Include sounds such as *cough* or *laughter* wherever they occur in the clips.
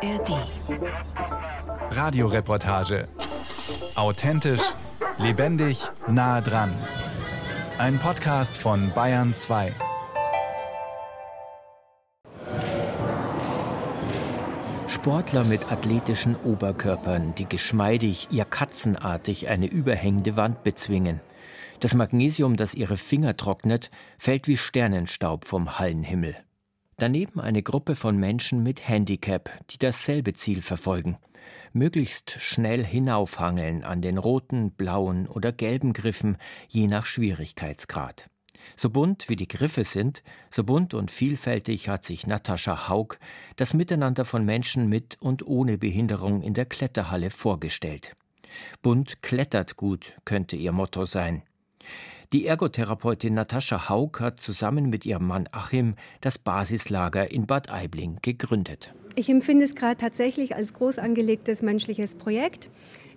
ARD. Radioreportage. Authentisch, lebendig, nah dran. Ein Podcast von Bayern 2. Sportler mit athletischen Oberkörpern, die geschmeidig, ja katzenartig eine überhängende Wand bezwingen. Das Magnesium, das ihre Finger trocknet, fällt wie Sternenstaub vom Hallenhimmel. Daneben eine Gruppe von Menschen mit Handicap, die dasselbe Ziel verfolgen. Möglichst schnell hinaufhangeln an den roten, blauen oder gelben Griffen, je nach Schwierigkeitsgrad. So bunt wie die Griffe sind, so bunt und vielfältig hat sich Natascha Haug das Miteinander von Menschen mit und ohne Behinderung in der Kletterhalle vorgestellt. Bunt klettert gut könnte ihr Motto sein. Die Ergotherapeutin Natascha Haug hat zusammen mit ihrem Mann Achim das Basislager in Bad Aibling gegründet. Ich empfinde es gerade tatsächlich als groß angelegtes menschliches Projekt.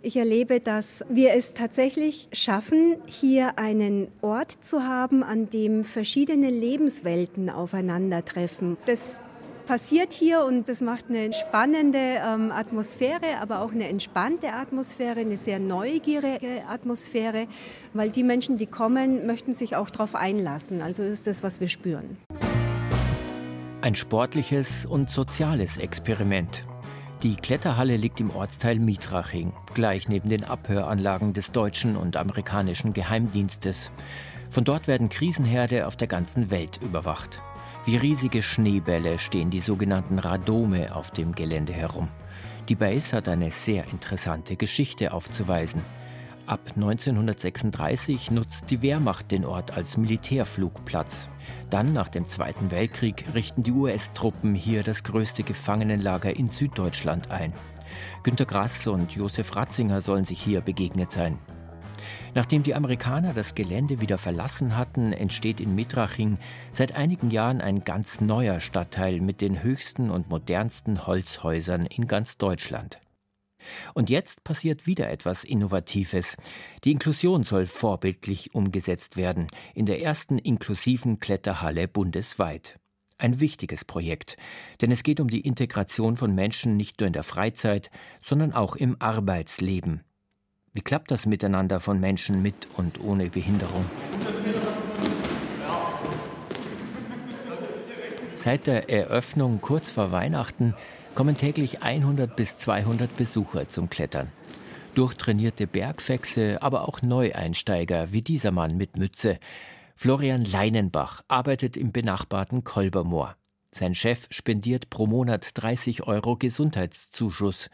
Ich erlebe, dass wir es tatsächlich schaffen, hier einen Ort zu haben, an dem verschiedene Lebenswelten aufeinandertreffen. Das passiert hier und das macht eine spannende ähm, Atmosphäre, aber auch eine entspannte Atmosphäre, eine sehr neugierige Atmosphäre, weil die Menschen, die kommen, möchten sich auch darauf einlassen. Also ist das, was wir spüren. Ein sportliches und soziales Experiment. Die Kletterhalle liegt im Ortsteil Mietraching, gleich neben den Abhöranlagen des deutschen und amerikanischen Geheimdienstes. Von dort werden Krisenherde auf der ganzen Welt überwacht. Wie riesige Schneebälle stehen die sogenannten Radome auf dem Gelände herum. Die Base hat eine sehr interessante Geschichte aufzuweisen. Ab 1936 nutzt die Wehrmacht den Ort als Militärflugplatz. Dann, nach dem Zweiten Weltkrieg, richten die US-Truppen hier das größte Gefangenenlager in Süddeutschland ein. Günter Grass und Josef Ratzinger sollen sich hier begegnet sein. Nachdem die Amerikaner das Gelände wieder verlassen hatten, entsteht in Mitraching seit einigen Jahren ein ganz neuer Stadtteil mit den höchsten und modernsten Holzhäusern in ganz Deutschland. Und jetzt passiert wieder etwas Innovatives. Die Inklusion soll vorbildlich umgesetzt werden, in der ersten inklusiven Kletterhalle bundesweit. Ein wichtiges Projekt, denn es geht um die Integration von Menschen nicht nur in der Freizeit, sondern auch im Arbeitsleben. Wie klappt das Miteinander von Menschen mit und ohne Behinderung? Seit der Eröffnung kurz vor Weihnachten kommen täglich 100 bis 200 Besucher zum Klettern. Durchtrainierte Bergfechse, aber auch Neueinsteiger wie dieser Mann mit Mütze. Florian Leinenbach arbeitet im benachbarten Kolbermoor. Sein Chef spendiert pro Monat 30 Euro Gesundheitszuschuss.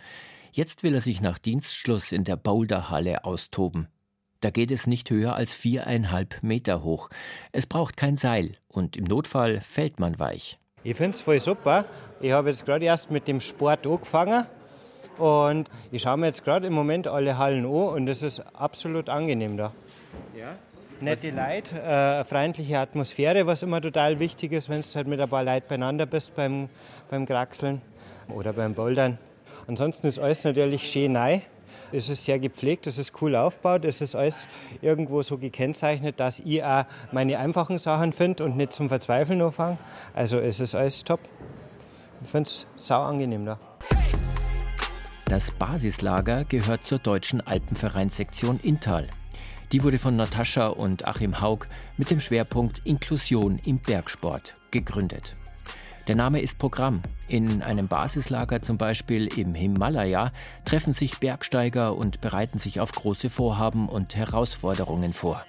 Jetzt will er sich nach Dienstschluss in der Boulderhalle austoben. Da geht es nicht höher als viereinhalb Meter hoch. Es braucht kein Seil und im Notfall fällt man weich. Ich finde es voll super. Ich habe jetzt gerade erst mit dem Sport angefangen und ich schaue mir jetzt gerade im Moment alle Hallen an und es ist absolut angenehm da. Ja? Nette Leute, äh, freundliche Atmosphäre, was immer total wichtig ist, wenn du halt mit ein paar Leuten beieinander bist beim, beim Kraxeln oder beim Bouldern. Ansonsten ist alles natürlich schön neu. Es ist sehr gepflegt, es ist cool aufgebaut, es ist alles irgendwo so gekennzeichnet, dass ich auch meine einfachen Sachen finde und nicht zum Verzweifeln anfange. Also es ist alles top. Ich finde es sau angenehm da. Das Basislager gehört zur deutschen Alpenvereinssektion Inntal. Die wurde von Natascha und Achim Haug mit dem Schwerpunkt Inklusion im Bergsport gegründet. Der Name ist Programm. In einem Basislager zum Beispiel im Himalaya treffen sich Bergsteiger und bereiten sich auf große Vorhaben und Herausforderungen vor.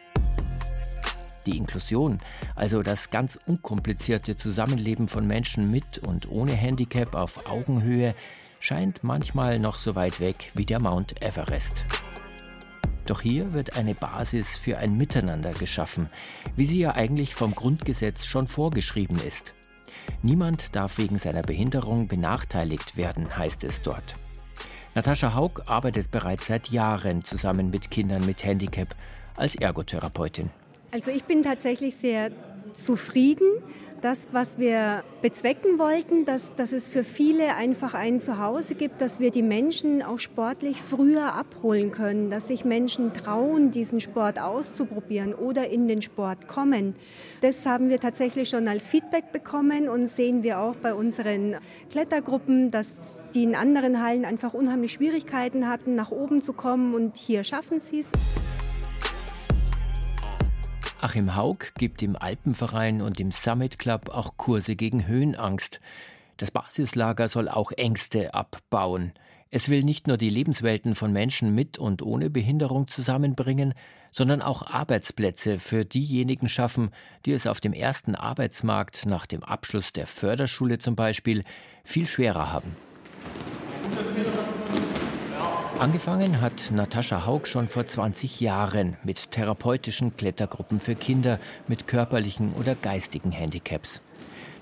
Die Inklusion, also das ganz unkomplizierte Zusammenleben von Menschen mit und ohne Handicap auf Augenhöhe, scheint manchmal noch so weit weg wie der Mount Everest. Doch hier wird eine Basis für ein Miteinander geschaffen, wie sie ja eigentlich vom Grundgesetz schon vorgeschrieben ist. Niemand darf wegen seiner Behinderung benachteiligt werden, heißt es dort. Natascha Haug arbeitet bereits seit Jahren zusammen mit Kindern mit Handicap als Ergotherapeutin. Also ich bin tatsächlich sehr zufrieden, das, was wir bezwecken wollten, dass, dass es für viele einfach ein Zuhause gibt, dass wir die Menschen auch sportlich früher abholen können, dass sich Menschen trauen, diesen Sport auszuprobieren oder in den Sport kommen. Das haben wir tatsächlich schon als Feedback bekommen und sehen wir auch bei unseren Klettergruppen, dass die in anderen Hallen einfach unheimlich Schwierigkeiten hatten, nach oben zu kommen und hier schaffen sie es. Achim Haug gibt im Alpenverein und im Summit Club auch Kurse gegen Höhenangst. Das Basislager soll auch Ängste abbauen. Es will nicht nur die Lebenswelten von Menschen mit und ohne Behinderung zusammenbringen, sondern auch Arbeitsplätze für diejenigen schaffen, die es auf dem ersten Arbeitsmarkt nach dem Abschluss der Förderschule zum Beispiel viel schwerer haben. Angefangen hat Natascha Haug schon vor 20 Jahren mit therapeutischen Klettergruppen für Kinder mit körperlichen oder geistigen Handicaps.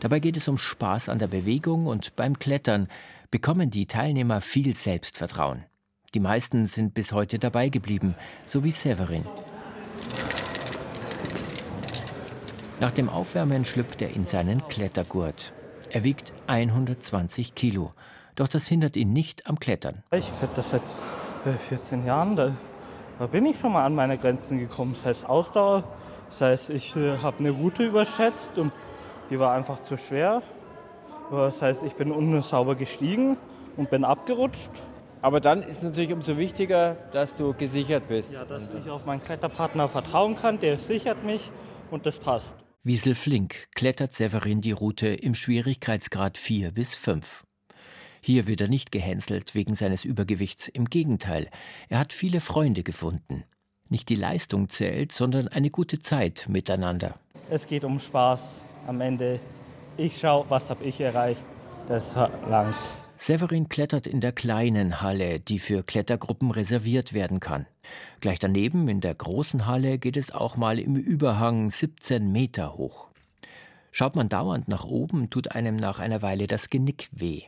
Dabei geht es um Spaß an der Bewegung und beim Klettern bekommen die Teilnehmer viel Selbstvertrauen. Die meisten sind bis heute dabei geblieben, so wie Severin. Nach dem Aufwärmen schlüpft er in seinen Klettergurt. Er wiegt 120 Kilo. Doch das hindert ihn nicht am Klettern. Ich kletter seit 14 äh, Jahren. Da, da, bin ich schon mal an meine Grenzen gekommen. Das heißt Ausdauer. Das heißt, ich äh, habe eine Route überschätzt und die war einfach zu schwer. Das heißt, ich bin unsauber gestiegen und bin abgerutscht. Aber dann ist es natürlich umso wichtiger, dass du gesichert bist. Ja, dass ich auf meinen Kletterpartner vertrauen kann. Der sichert mich und das passt. Wiesel Flink klettert Severin die Route im Schwierigkeitsgrad 4 bis 5. Hier wird er nicht gehänselt wegen seines Übergewichts, im Gegenteil, er hat viele Freunde gefunden. Nicht die Leistung zählt, sondern eine gute Zeit miteinander. Es geht um Spaß am Ende. Ich schaue, was habe ich erreicht. Das langt. Severin klettert in der kleinen Halle, die für Klettergruppen reserviert werden kann. Gleich daneben in der großen Halle geht es auch mal im Überhang 17 Meter hoch. Schaut man dauernd nach oben, tut einem nach einer Weile das Genick weh.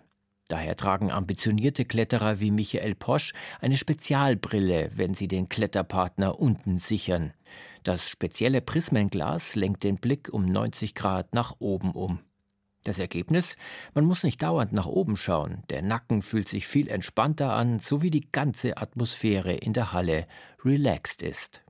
Daher tragen ambitionierte Kletterer wie Michael Posch eine Spezialbrille, wenn sie den Kletterpartner unten sichern. Das spezielle Prismenglas lenkt den Blick um 90 Grad nach oben um. Das Ergebnis? Man muss nicht dauernd nach oben schauen. Der Nacken fühlt sich viel entspannter an, so wie die ganze Atmosphäre in der Halle relaxed ist.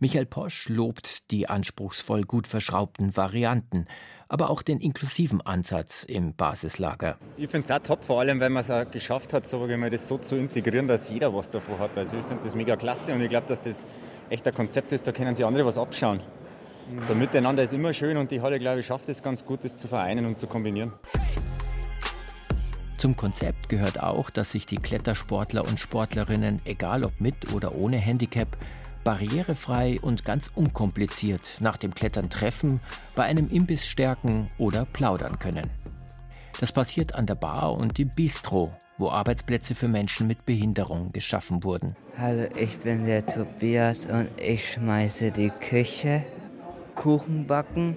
Michael Posch lobt die anspruchsvoll gut verschraubten Varianten, aber auch den inklusiven Ansatz im Basislager. Ich finde es auch top, vor allem, weil man es auch geschafft hat, so, das so zu integrieren, dass jeder was davon hat. Also ich finde das mega klasse und ich glaube, dass das echt ein Konzept ist, da können sich andere was abschauen. Mhm. So miteinander ist immer schön und die Halle, glaube ich, schafft es ganz gut, das zu vereinen und zu kombinieren. Zum Konzept gehört auch, dass sich die Klettersportler und Sportlerinnen, egal ob mit oder ohne Handicap, barrierefrei und ganz unkompliziert nach dem Klettern treffen, bei einem Imbiss stärken oder plaudern können. Das passiert an der Bar und im Bistro, wo Arbeitsplätze für Menschen mit Behinderung geschaffen wurden. Hallo, ich bin der Tobias und ich schmeiße die Küche, Kuchen backen,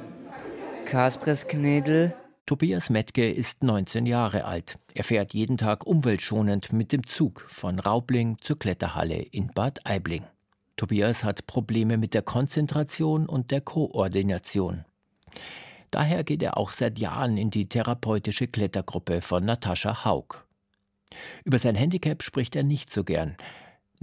Kaspressknädel. Tobias Metke ist 19 Jahre alt. Er fährt jeden Tag umweltschonend mit dem Zug von Raubling zur Kletterhalle in Bad Aibling. Tobias hat Probleme mit der Konzentration und der Koordination. Daher geht er auch seit Jahren in die therapeutische Klettergruppe von Natascha Haug. Über sein Handicap spricht er nicht so gern.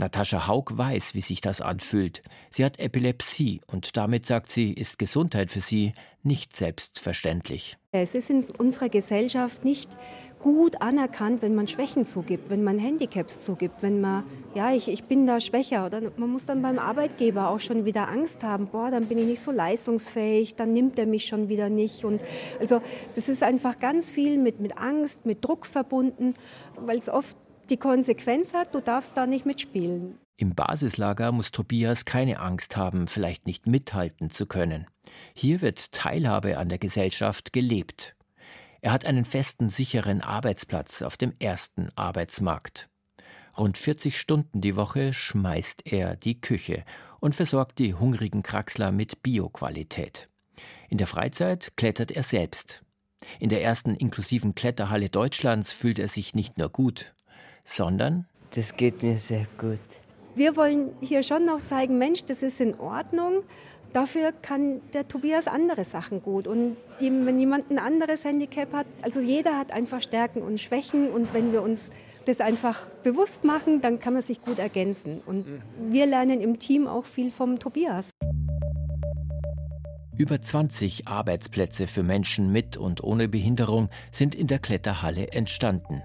Natascha Haug weiß, wie sich das anfühlt. Sie hat Epilepsie und damit sagt sie, ist Gesundheit für sie nicht selbstverständlich. Es ist in unserer Gesellschaft nicht gut anerkannt, wenn man Schwächen zugibt, wenn man Handicaps zugibt, wenn man, ja, ich, ich bin da schwächer. Oder man muss dann beim Arbeitgeber auch schon wieder Angst haben, boah, dann bin ich nicht so leistungsfähig, dann nimmt er mich schon wieder nicht. Und also das ist einfach ganz viel mit, mit Angst, mit Druck verbunden, weil es oft die Konsequenz hat, du darfst da nicht mitspielen. Im Basislager muss Tobias keine Angst haben, vielleicht nicht mithalten zu können. Hier wird Teilhabe an der Gesellschaft gelebt. Er hat einen festen, sicheren Arbeitsplatz auf dem ersten Arbeitsmarkt. Rund 40 Stunden die Woche schmeißt er die Küche und versorgt die hungrigen Kraxler mit Bioqualität. In der Freizeit klettert er selbst. In der ersten inklusiven Kletterhalle Deutschlands fühlt er sich nicht nur gut, sondern das geht mir sehr gut. Wir wollen hier schon noch zeigen, Mensch, das ist in Ordnung Dafür kann der Tobias andere Sachen gut. Und die, wenn jemand ein anderes Handicap hat, also jeder hat einfach Stärken und Schwächen. Und wenn wir uns das einfach bewusst machen, dann kann man sich gut ergänzen. Und wir lernen im Team auch viel vom Tobias. Über 20 Arbeitsplätze für Menschen mit und ohne Behinderung sind in der Kletterhalle entstanden.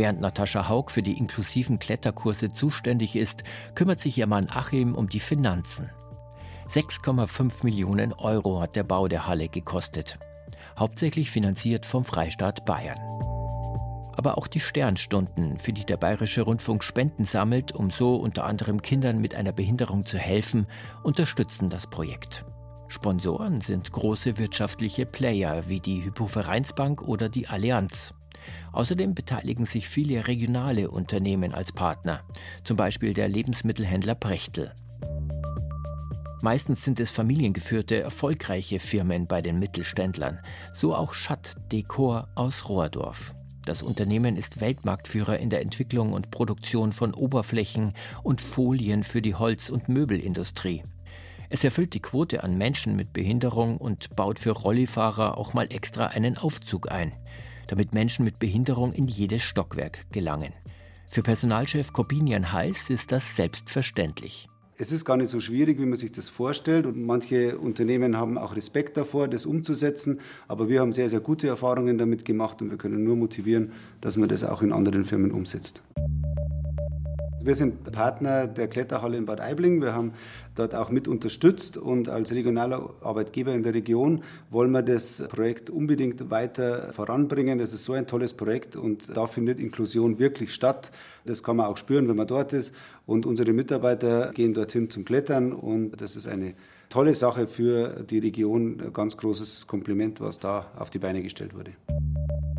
Während Natascha Haug für die inklusiven Kletterkurse zuständig ist, kümmert sich ihr Mann Achim um die Finanzen. 6,5 Millionen Euro hat der Bau der Halle gekostet. Hauptsächlich finanziert vom Freistaat Bayern. Aber auch die Sternstunden, für die der Bayerische Rundfunk Spenden sammelt, um so unter anderem Kindern mit einer Behinderung zu helfen, unterstützen das Projekt. Sponsoren sind große wirtschaftliche Player wie die Hypovereinsbank oder die Allianz. Außerdem beteiligen sich viele regionale Unternehmen als Partner, zum Beispiel der Lebensmittelhändler Brechtel. Meistens sind es familiengeführte, erfolgreiche Firmen bei den Mittelständlern, so auch Schatt Dekor aus Rohrdorf. Das Unternehmen ist Weltmarktführer in der Entwicklung und Produktion von Oberflächen und Folien für die Holz- und Möbelindustrie. Es erfüllt die Quote an Menschen mit Behinderung und baut für Rollifahrer auch mal extra einen Aufzug ein, damit Menschen mit Behinderung in jedes Stockwerk gelangen. Für Personalchef Corbinian Heiß ist das selbstverständlich. Es ist gar nicht so schwierig, wie man sich das vorstellt. Und manche Unternehmen haben auch Respekt davor, das umzusetzen. Aber wir haben sehr, sehr gute Erfahrungen damit gemacht und wir können nur motivieren, dass man das auch in anderen Firmen umsetzt. Wir sind Partner der Kletterhalle in Bad Aibling. Wir haben dort auch mit unterstützt und als regionaler Arbeitgeber in der Region wollen wir das Projekt unbedingt weiter voranbringen. Das ist so ein tolles Projekt und da findet Inklusion wirklich statt. Das kann man auch spüren, wenn man dort ist. Und unsere Mitarbeiter gehen dorthin zum Klettern und das ist eine tolle Sache für die Region. Ein ganz großes Kompliment, was da auf die Beine gestellt wurde.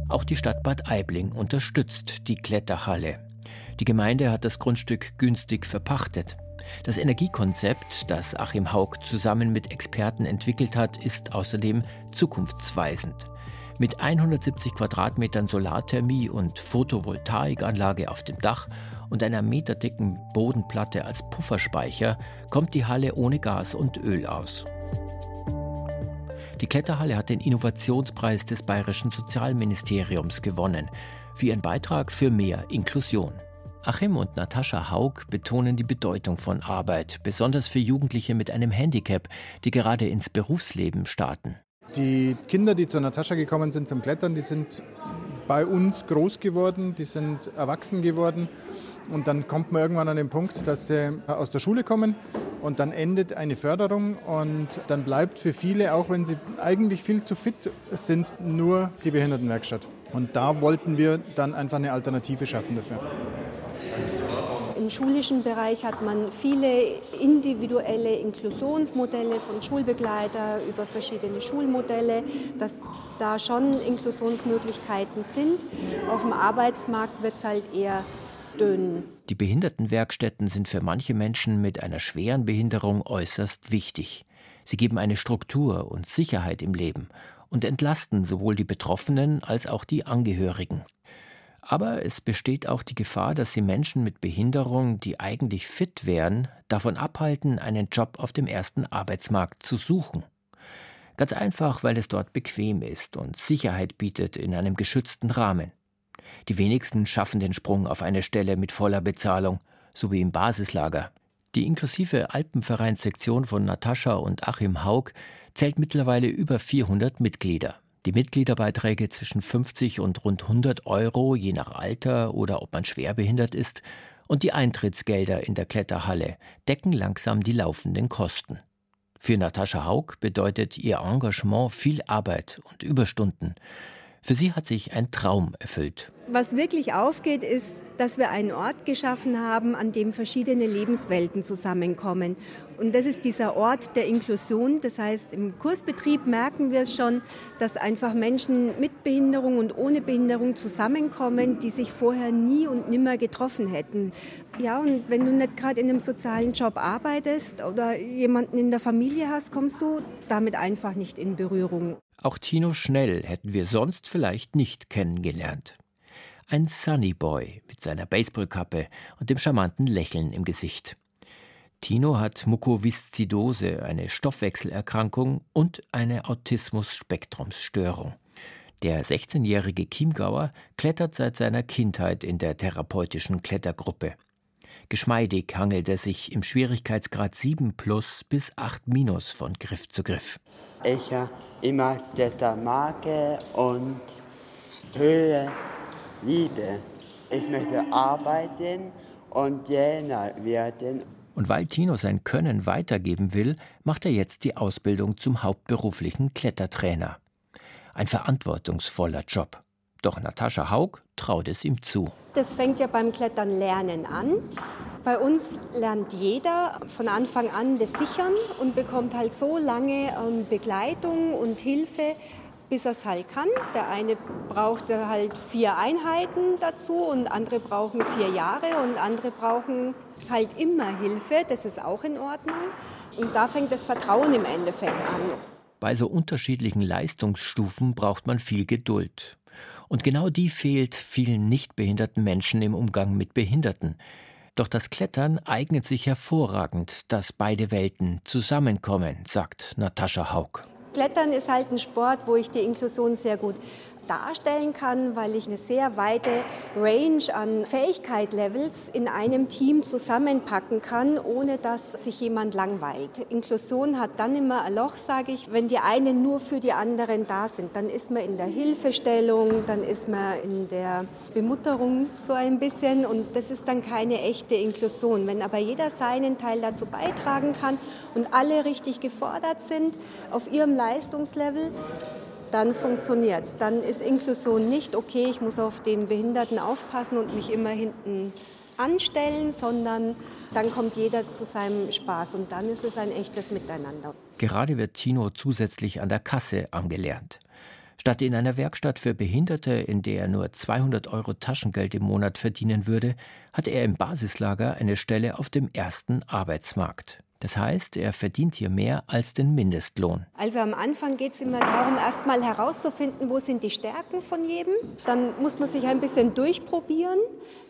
Auch die Stadt Bad Aibling unterstützt die Kletterhalle. Die Gemeinde hat das Grundstück günstig verpachtet. Das Energiekonzept, das Achim Haug zusammen mit Experten entwickelt hat, ist außerdem zukunftsweisend. Mit 170 Quadratmetern Solarthermie und Photovoltaikanlage auf dem Dach und einer meterdicken Bodenplatte als Pufferspeicher kommt die Halle ohne Gas und Öl aus. Die Kletterhalle hat den Innovationspreis des Bayerischen Sozialministeriums gewonnen, wie ein Beitrag für mehr Inklusion. Achim und Natascha Haug betonen die Bedeutung von Arbeit, besonders für Jugendliche mit einem Handicap, die gerade ins Berufsleben starten. Die Kinder, die zu Natascha gekommen sind zum Klettern, die sind bei uns groß geworden, die sind erwachsen geworden. Und dann kommt man irgendwann an den Punkt, dass sie aus der Schule kommen und dann endet eine Förderung und dann bleibt für viele, auch wenn sie eigentlich viel zu fit sind, nur die Behindertenwerkstatt. Und da wollten wir dann einfach eine Alternative schaffen dafür. Schulischen Bereich hat man viele individuelle Inklusionsmodelle von Schulbegleiter über verschiedene Schulmodelle, dass da schon Inklusionsmöglichkeiten sind. Auf dem Arbeitsmarkt wird es halt eher dünn. Die Behindertenwerkstätten sind für manche Menschen mit einer schweren Behinderung äußerst wichtig. Sie geben eine Struktur und Sicherheit im Leben und entlasten sowohl die Betroffenen als auch die Angehörigen. Aber es besteht auch die Gefahr, dass sie Menschen mit Behinderung, die eigentlich fit wären, davon abhalten, einen Job auf dem ersten Arbeitsmarkt zu suchen. Ganz einfach, weil es dort bequem ist und Sicherheit bietet in einem geschützten Rahmen. Die wenigsten schaffen den Sprung auf eine Stelle mit voller Bezahlung, so wie im Basislager. Die inklusive Alpenvereinssektion von Natascha und Achim Haug zählt mittlerweile über 400 Mitglieder. Die Mitgliederbeiträge zwischen 50 und rund 100 Euro, je nach Alter oder ob man schwerbehindert ist, und die Eintrittsgelder in der Kletterhalle decken langsam die laufenden Kosten. Für Natascha Haug bedeutet ihr Engagement viel Arbeit und Überstunden. Für sie hat sich ein Traum erfüllt. Was wirklich aufgeht, ist, dass wir einen Ort geschaffen haben, an dem verschiedene Lebenswelten zusammenkommen. Und das ist dieser Ort der Inklusion. Das heißt, im Kursbetrieb merken wir es schon, dass einfach Menschen mit Behinderung und ohne Behinderung zusammenkommen, die sich vorher nie und nimmer getroffen hätten. Ja, und wenn du nicht gerade in einem sozialen Job arbeitest oder jemanden in der Familie hast, kommst du damit einfach nicht in Berührung. Auch Tino Schnell hätten wir sonst vielleicht nicht kennengelernt. Ein Sunny Boy mit seiner Baseballkappe und dem charmanten Lächeln im Gesicht. Tino hat Mukoviszidose, eine Stoffwechselerkrankung und eine Autismus-Spektrumsstörung. Der 16-jährige Chiemgauer klettert seit seiner Kindheit in der therapeutischen Klettergruppe. Geschmeidig hangelt er sich im Schwierigkeitsgrad 7 plus bis 8 minus von Griff zu Griff. Ich habe immer Klettermarke und Höhe liebe. Ich möchte arbeiten und Trainer werden. Und weil Tino sein Können weitergeben will, macht er jetzt die Ausbildung zum hauptberuflichen Klettertrainer. Ein verantwortungsvoller Job. Doch Natascha Haug traut es ihm zu. Das fängt ja beim Klettern lernen an. Bei uns lernt jeder von Anfang an das Sichern und bekommt halt so lange ähm, Begleitung und Hilfe, bis er es halt kann. Der eine braucht halt vier Einheiten dazu und andere brauchen vier Jahre und andere brauchen halt immer Hilfe. Das ist auch in Ordnung. Und da fängt das Vertrauen im Endeffekt an. Bei so unterschiedlichen Leistungsstufen braucht man viel Geduld. Und genau die fehlt vielen nicht behinderten Menschen im Umgang mit Behinderten. Doch das Klettern eignet sich hervorragend, dass beide Welten zusammenkommen, sagt Natascha Haug. Klettern ist halt ein Sport, wo ich die Inklusion sehr gut darstellen kann, weil ich eine sehr weite Range an Fähigkeit-Levels in einem Team zusammenpacken kann, ohne dass sich jemand langweilt. Inklusion hat dann immer ein Loch, sage ich, wenn die einen nur für die anderen da sind. Dann ist man in der Hilfestellung, dann ist man in der Bemutterung so ein bisschen und das ist dann keine echte Inklusion. Wenn aber jeder seinen Teil dazu beitragen kann und alle richtig gefordert sind auf ihrem Leistungslevel, dann funktioniert es. Dann ist Inklusion nicht, okay, ich muss auf den Behinderten aufpassen und mich immer hinten anstellen, sondern dann kommt jeder zu seinem Spaß und dann ist es ein echtes Miteinander. Gerade wird Tino zusätzlich an der Kasse angelernt. Statt in einer Werkstatt für Behinderte, in der er nur 200 Euro Taschengeld im Monat verdienen würde, hat er im Basislager eine Stelle auf dem ersten Arbeitsmarkt. Das heißt, er verdient hier mehr als den Mindestlohn. Also am Anfang geht es immer darum, erstmal herauszufinden, wo sind die Stärken von jedem. Dann muss man sich ein bisschen durchprobieren.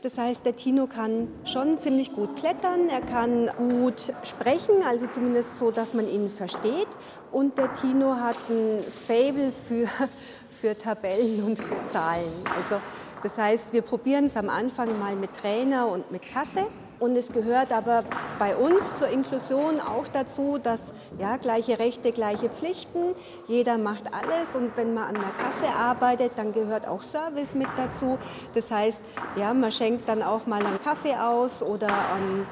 Das heißt, der Tino kann schon ziemlich gut klettern, er kann gut sprechen, also zumindest so, dass man ihn versteht. Und der Tino hat ein Fable für, *laughs* für Tabellen und für Zahlen. Also das heißt, wir probieren es am Anfang mal mit Trainer und mit Kasse. Und es gehört aber bei uns zur Inklusion auch dazu, dass ja, gleiche Rechte, gleiche Pflichten, jeder macht alles und wenn man an der Kasse arbeitet, dann gehört auch Service mit dazu. Das heißt, ja, man schenkt dann auch mal einen Kaffee aus oder ähm,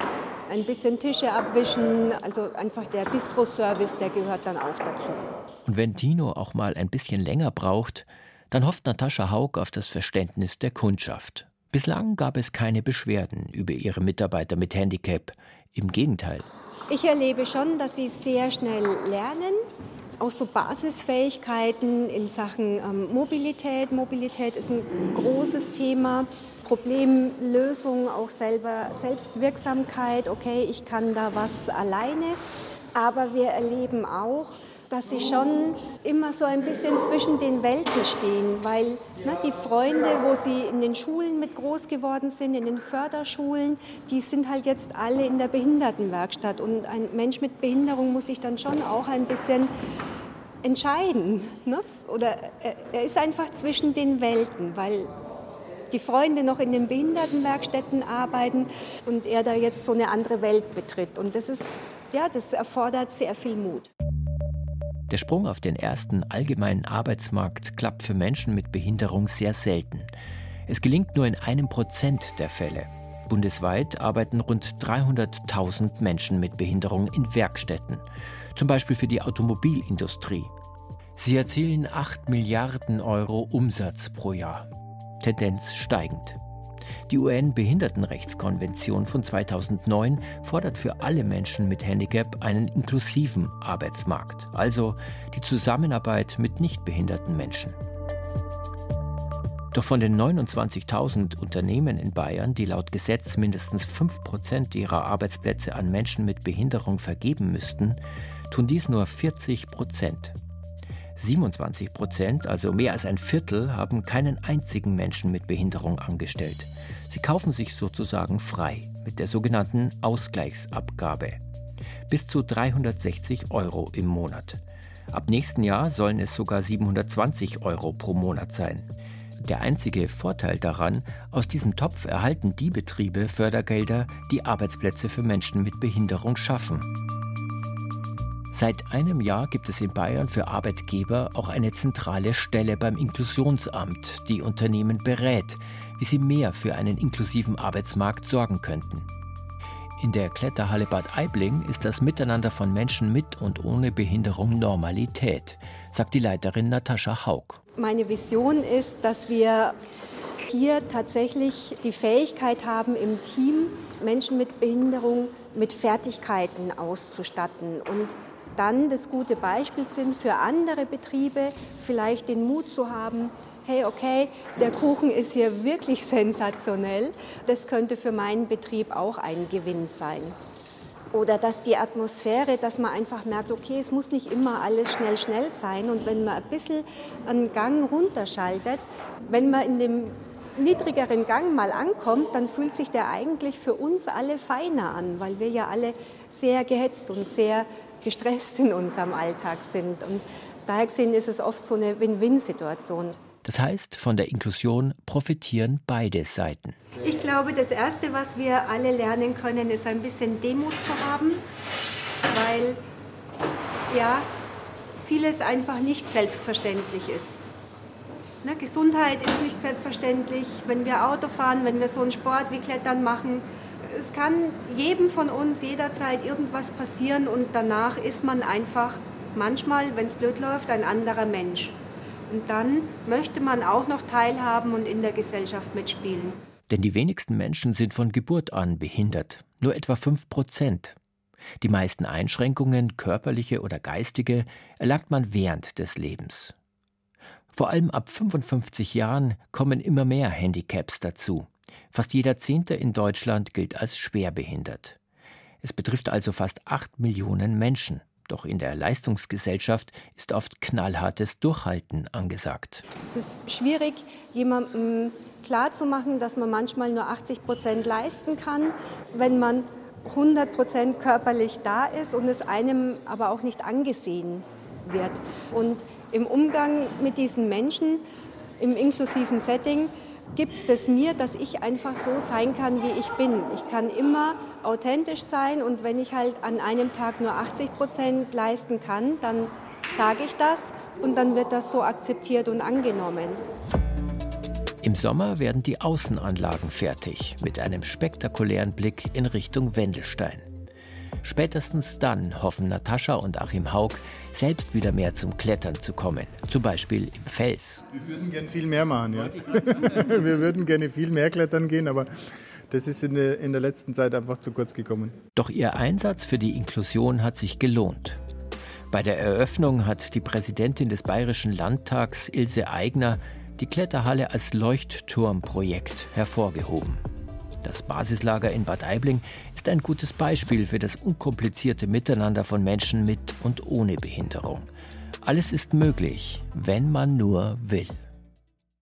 ein bisschen Tische abwischen. Also einfach der Bistro-Service, der gehört dann auch dazu. Und wenn Tino auch mal ein bisschen länger braucht, dann hofft Natascha Haug auf das Verständnis der Kundschaft. Bislang gab es keine Beschwerden über ihre Mitarbeiter mit Handicap. Im Gegenteil. Ich erlebe schon, dass sie sehr schnell lernen. Auch so Basisfähigkeiten in Sachen ähm, Mobilität. Mobilität ist ein großes Thema. Problemlösung, auch selber Selbstwirksamkeit. Okay, ich kann da was alleine. Aber wir erleben auch, dass sie schon immer so ein bisschen zwischen den Welten stehen, weil ne, die Freunde, wo sie in den Schulen mit groß geworden sind, in den Förderschulen, die sind halt jetzt alle in der Behindertenwerkstatt. Und ein Mensch mit Behinderung muss sich dann schon auch ein bisschen entscheiden. Ne? Oder er ist einfach zwischen den Welten, weil die Freunde noch in den Behindertenwerkstätten arbeiten und er da jetzt so eine andere Welt betritt. Und das ist, ja, das erfordert sehr viel Mut. Der Sprung auf den ersten allgemeinen Arbeitsmarkt klappt für Menschen mit Behinderung sehr selten. Es gelingt nur in einem Prozent der Fälle. Bundesweit arbeiten rund 300.000 Menschen mit Behinderung in Werkstätten, zum Beispiel für die Automobilindustrie. Sie erzielen 8 Milliarden Euro Umsatz pro Jahr. Tendenz steigend. Die UN-Behindertenrechtskonvention von 2009 fordert für alle Menschen mit Handicap einen inklusiven Arbeitsmarkt, also die Zusammenarbeit mit nichtbehinderten Menschen. Doch von den 29.000 Unternehmen in Bayern, die laut Gesetz mindestens 5% ihrer Arbeitsplätze an Menschen mit Behinderung vergeben müssten, tun dies nur 40 Prozent. 27 Prozent, also mehr als ein Viertel, haben keinen einzigen Menschen mit Behinderung angestellt. Sie kaufen sich sozusagen frei mit der sogenannten Ausgleichsabgabe. Bis zu 360 Euro im Monat. Ab nächsten Jahr sollen es sogar 720 Euro pro Monat sein. Der einzige Vorteil daran, aus diesem Topf erhalten die Betriebe Fördergelder, die Arbeitsplätze für Menschen mit Behinderung schaffen. Seit einem Jahr gibt es in Bayern für Arbeitgeber auch eine zentrale Stelle beim Inklusionsamt, die Unternehmen berät, wie sie mehr für einen inklusiven Arbeitsmarkt sorgen könnten. In der Kletterhalle Bad Aibling ist das Miteinander von Menschen mit und ohne Behinderung Normalität, sagt die Leiterin Natascha Haug. Meine Vision ist, dass wir hier tatsächlich die Fähigkeit haben, im Team Menschen mit Behinderung mit Fertigkeiten auszustatten und dann das gute Beispiel sind für andere Betriebe, vielleicht den Mut zu haben, hey, okay, der Kuchen ist hier wirklich sensationell, das könnte für meinen Betrieb auch ein Gewinn sein. Oder dass die Atmosphäre, dass man einfach merkt, okay, es muss nicht immer alles schnell, schnell sein. Und wenn man ein bisschen einen Gang runterschaltet, wenn man in dem niedrigeren Gang mal ankommt, dann fühlt sich der eigentlich für uns alle feiner an, weil wir ja alle sehr gehetzt und sehr gestresst in unserem Alltag sind. Und daher gesehen ist es oft so eine Win-Win-Situation. Das heißt, von der Inklusion profitieren beide Seiten. Ich glaube, das Erste, was wir alle lernen können, ist ein bisschen Demut zu haben, weil ja, vieles einfach nicht selbstverständlich ist. Ne, Gesundheit ist nicht selbstverständlich. Wenn wir Auto fahren, wenn wir so einen Sport wie Klettern machen, es kann jedem von uns jederzeit irgendwas passieren und danach ist man einfach manchmal, wenn es blöd läuft, ein anderer Mensch. Und dann möchte man auch noch teilhaben und in der Gesellschaft mitspielen. Denn die wenigsten Menschen sind von Geburt an behindert. Nur etwa 5 Prozent. Die meisten Einschränkungen, körperliche oder geistige, erlangt man während des Lebens. Vor allem ab 55 Jahren kommen immer mehr Handicaps dazu. Fast jeder Zehnte in Deutschland gilt als schwerbehindert. Es betrifft also fast acht Millionen Menschen. Doch in der Leistungsgesellschaft ist oft knallhartes Durchhalten angesagt. Es ist schwierig, jemandem klarzumachen, dass man manchmal nur 80 Prozent leisten kann, wenn man 100 Prozent körperlich da ist und es einem aber auch nicht angesehen wird. Und im Umgang mit diesen Menschen, im inklusiven Setting, gibt es mir, dass ich einfach so sein kann, wie ich bin. Ich kann immer authentisch sein und wenn ich halt an einem Tag nur 80 Prozent leisten kann, dann sage ich das und dann wird das so akzeptiert und angenommen. Im Sommer werden die Außenanlagen fertig mit einem spektakulären Blick in Richtung Wendelstein. Spätestens dann hoffen Natascha und Achim Haug, selbst wieder mehr zum Klettern zu kommen, zum Beispiel im Fels. Wir würden gerne viel mehr machen, ja. *laughs* Wir würden gerne viel mehr klettern gehen, aber das ist in der, in der letzten Zeit einfach zu kurz gekommen. Doch ihr Einsatz für die Inklusion hat sich gelohnt. Bei der Eröffnung hat die Präsidentin des Bayerischen Landtags, Ilse Aigner, die Kletterhalle als Leuchtturmprojekt hervorgehoben. Das Basislager in Bad Aibling ist ein gutes Beispiel für das unkomplizierte Miteinander von Menschen mit und ohne Behinderung. Alles ist möglich, wenn man nur will.